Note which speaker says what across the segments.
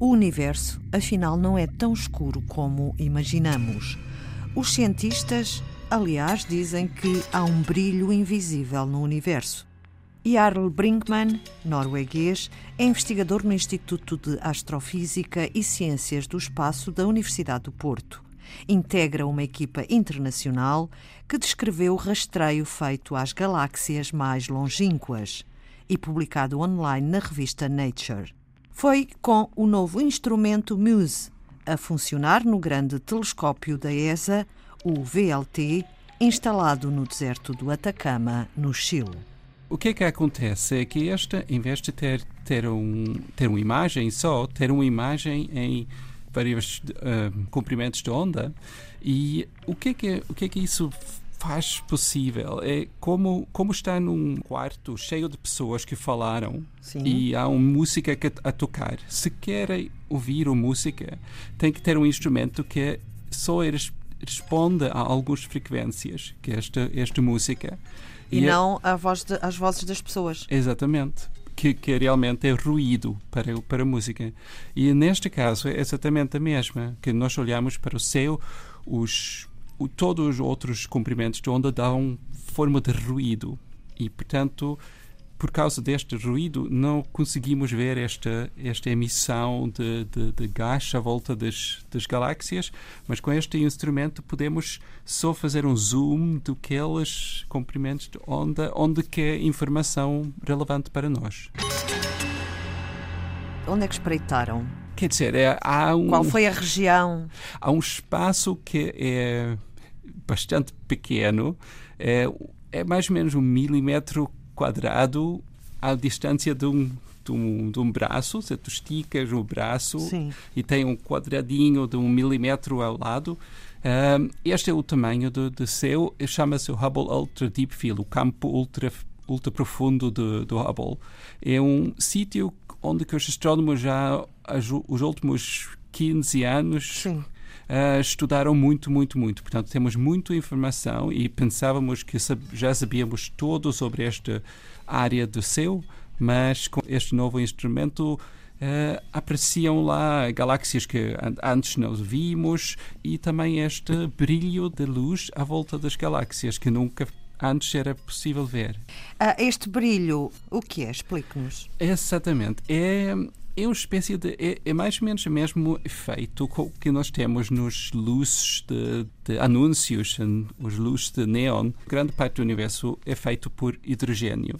Speaker 1: O universo, afinal, não é tão escuro como imaginamos. Os cientistas, aliás, dizem que há um brilho invisível no universo. Jarl Brinkmann, norueguês, é investigador no Instituto de Astrofísica e Ciências do Espaço da Universidade do Porto. Integra uma equipa internacional que descreveu o rastreio feito às galáxias mais longínquas e publicado online na revista Nature. Foi com o novo instrumento MUSE, a funcionar no grande telescópio da ESA, o VLT, instalado no deserto do Atacama, no Chile.
Speaker 2: O que é que acontece é que esta, em vez de ter, ter, um, ter uma imagem só, ter uma imagem em vários uh, comprimentos de onda, e o que é que, o que, é que isso faz possível é como como está num quarto cheio de pessoas que falaram Sim. e há uma música a tocar se querem ouvir a música tem que ter um instrumento que só responde a algumas frequências que esta esta música
Speaker 1: e, e é não a voz de, as vozes das pessoas.
Speaker 2: Exatamente. Que, que, realmente é ruído para, para a música. E neste caso é exatamente a mesma, que nós olhamos para o céu, os, o, todos os outros comprimentos de onda dão forma de ruído. E, portanto, por causa deste ruído, não conseguimos ver esta, esta emissão de, de, de gás à volta das, das galáxias, mas com este instrumento podemos só fazer um zoom daqueles comprimentos de onda onde que é informação relevante para nós.
Speaker 1: Onde é que espreitaram?
Speaker 2: Quer dizer, é, há um...
Speaker 1: Qual foi a região?
Speaker 2: Há um espaço que é bastante pequeno, é, é mais ou menos um milímetro quadrado à distância de um, de um, de um braço, se tu esticas o braço Sim. e tem um quadradinho de um milímetro ao lado. Um, este é o tamanho do, do céu, chama-se o Hubble Ultra Deep Field, o campo ultra, ultra profundo do, do Hubble. É um sítio onde que os astrónomos já, os últimos 15 anos, Sim uh, estudaram muito, muito, muito. Portanto, temos muita informação e pensávamos que já sabíamos tudo sobre esta área do céu, mas com este novo instrumento uh, apareciam lá galáxias que antes não vimos e também este brilho de luz à volta das galáxias que nunca antes era possível ver.
Speaker 1: Uh, este brilho, o que é? Explique-nos.
Speaker 2: Exatamente. É, é uma espécie de. É, é, mais ou menos o mesmo efeito que nós temos nos luzes de, de anúncios, os luzes de neon. Grande parte do universo é feito por hidrogênio.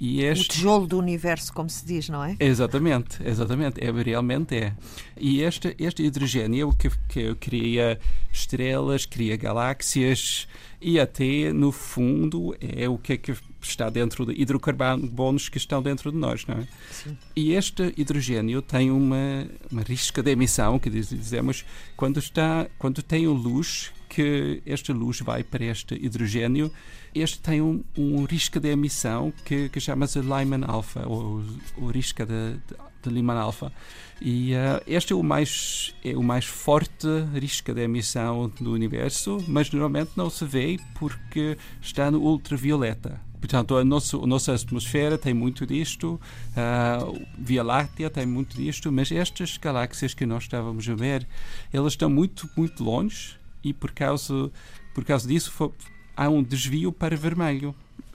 Speaker 1: E este... O tijolo do universo, como se diz, não é?
Speaker 2: Exatamente, exatamente, é, realmente é. E este, este hidrogênio que, que cria estrelas, cria galáxias e até, no fundo, é o que, é que está dentro de hidrocarbonos que estão dentro de nós, não é? Sim. E este hidrogênio tem uma, uma risca de emissão, que dizemos, quando, está, quando tem luz, que esta luz vai para este hidrogênio, este tem um, um risco de emissão que, que chama-se Lyman alpha, ou o risco de, de, de Lyman alpha. E uh, este é o mais é o mais forte risco de emissão do universo, mas normalmente não se vê porque está no ultravioleta. Portanto, a nossa, a nossa atmosfera tem muito disto, a Via Láctea tem muito disto, mas estas galáxias que nós estávamos a ver, elas estão muito, muito longe e por causa, por causa disso foi, há um desvio para vermelho,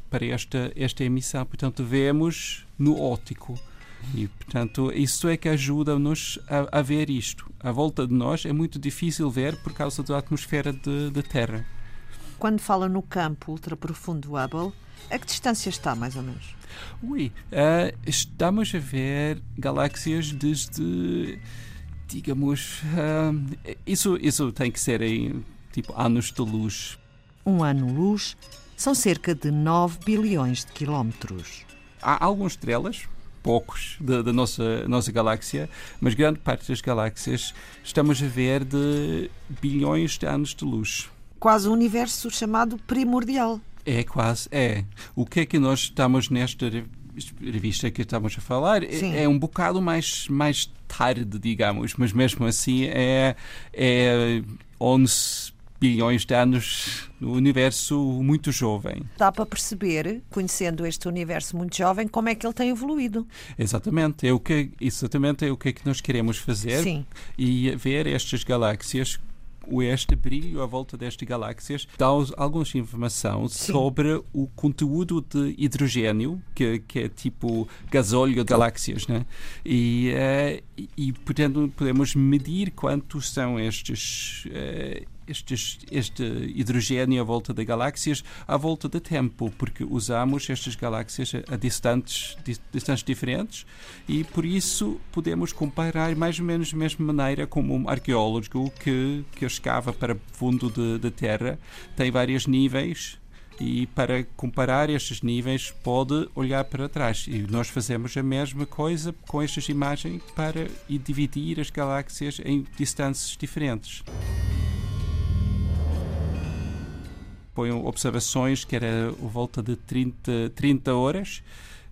Speaker 2: para esta, esta emissão. Portanto, vemos no óptico. E, portanto, isso é que ajuda-nos a, a, ver isto. À volta de nós é muito difícil ver por causa da atmosfera da Terra.
Speaker 1: Quando fala no campo ultraprofundo do Hubble, a que distância está, mais ou menos?
Speaker 2: Ui, uh, estamos a ver galáxias desde, digamos, uh, isso, isso tem que ser em tipo anos de luz.
Speaker 1: Um ano-luz são cerca de 9 bilhões de quilómetros.
Speaker 2: Há algumas estrelas, poucos, da, nossa, nossa galáxia, mas grande parte das galáxias estamos a ver de bilhões de anos de luz.
Speaker 1: Quase um universo chamado primordial.
Speaker 2: É quase, é. O que é que nós estamos nesta revista que estamos a falar é, é, um bocado mais, mais tarde, digamos, mas mesmo assim é, é 11 bilhões de anos no universo muito jovem.
Speaker 1: Dá para perceber, conhecendo este universo muito jovem, como é que ele tem evoluído.
Speaker 2: Exatamente, é o que exatamente é o que é que nós queremos fazer
Speaker 1: Sim.
Speaker 2: e ver estas galáxias este brilho à volta destas galáxias dá alguma informação Sim. sobre o conteúdo de hidrogênio, que, que é tipo gasóleo de galáxias, né? E, uh, e portanto, podemos medir quantos são estes. Uh, estes, este hidrogênio à volta de galáxias à volta do tempo, porque usamos estas galáxias a distantes, distâncias diferentes e por isso podemos comparar mais ou menos da mesma maneira como um arqueólogo que, que escava para o fundo da Terra tem vários níveis e para comparar estes níveis pode olhar para trás e nós fazemos a mesma coisa com estas imagens para dividir as galáxias em distâncias diferentes. Põem observações que era volta de 30, 30 horas.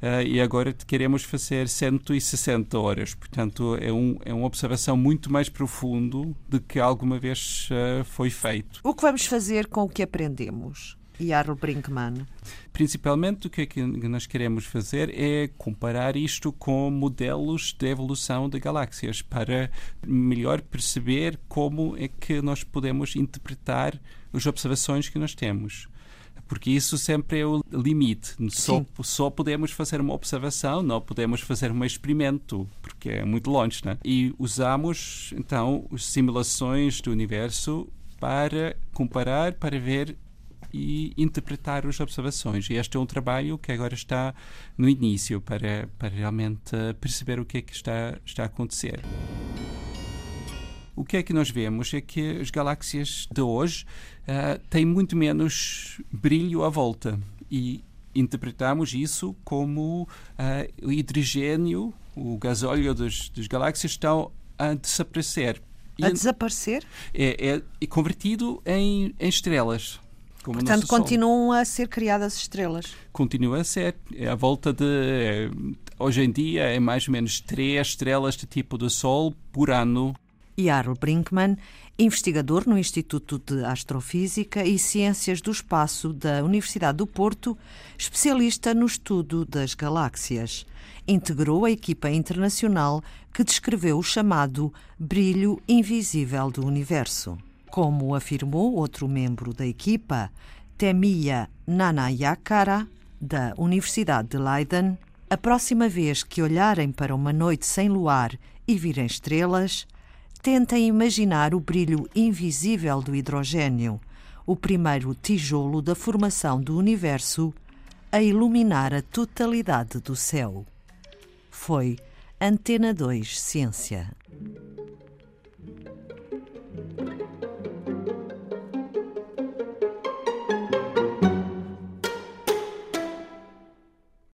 Speaker 2: Uh, e agora queremos fazer 160 horas. Portanto, é, um, é uma observação muito mais profundo do que alguma vez uh, foi feito.
Speaker 1: O que vamos fazer com o que aprendemos? Jarl Brinkmann.
Speaker 2: Principalmente o que, é que nós queremos fazer é comparar isto com modelos de evolução de galáxias para melhor perceber como é que nós podemos interpretar as observações que nós temos porque isso sempre é o limite. Só, só podemos fazer uma observação, não podemos fazer um experimento, porque é muito longe. Né? E usamos, então, as simulações do universo para comparar, para ver e interpretar as observações. E este é um trabalho que agora está no início para, para realmente perceber o que é que está, está a acontecer. O que é que nós vemos é que as galáxias de hoje uh, têm muito menos brilho à volta e interpretamos isso como uh, o hidrogênio, o gasóleo das, das galáxias estão a desaparecer.
Speaker 1: A desaparecer?
Speaker 2: É, é, convertido em, em estrelas.
Speaker 1: Portanto, continuam a ser criadas estrelas.
Speaker 2: Continua a ser. É à volta de. É, hoje em dia é mais ou menos três estrelas de tipo de Sol por ano.
Speaker 1: Jarl Brinkmann, investigador no Instituto de Astrofísica e Ciências do Espaço da Universidade do Porto, especialista no estudo das galáxias. Integrou a equipa internacional que descreveu o chamado brilho invisível do universo. Como afirmou outro membro da equipa, Temia Nanayakara, da Universidade de Leiden, a próxima vez que olharem para uma noite sem luar e virem estrelas, tentem imaginar o brilho invisível do hidrogênio, o primeiro tijolo da formação do universo a iluminar a totalidade do céu. Foi Antena 2 Ciência.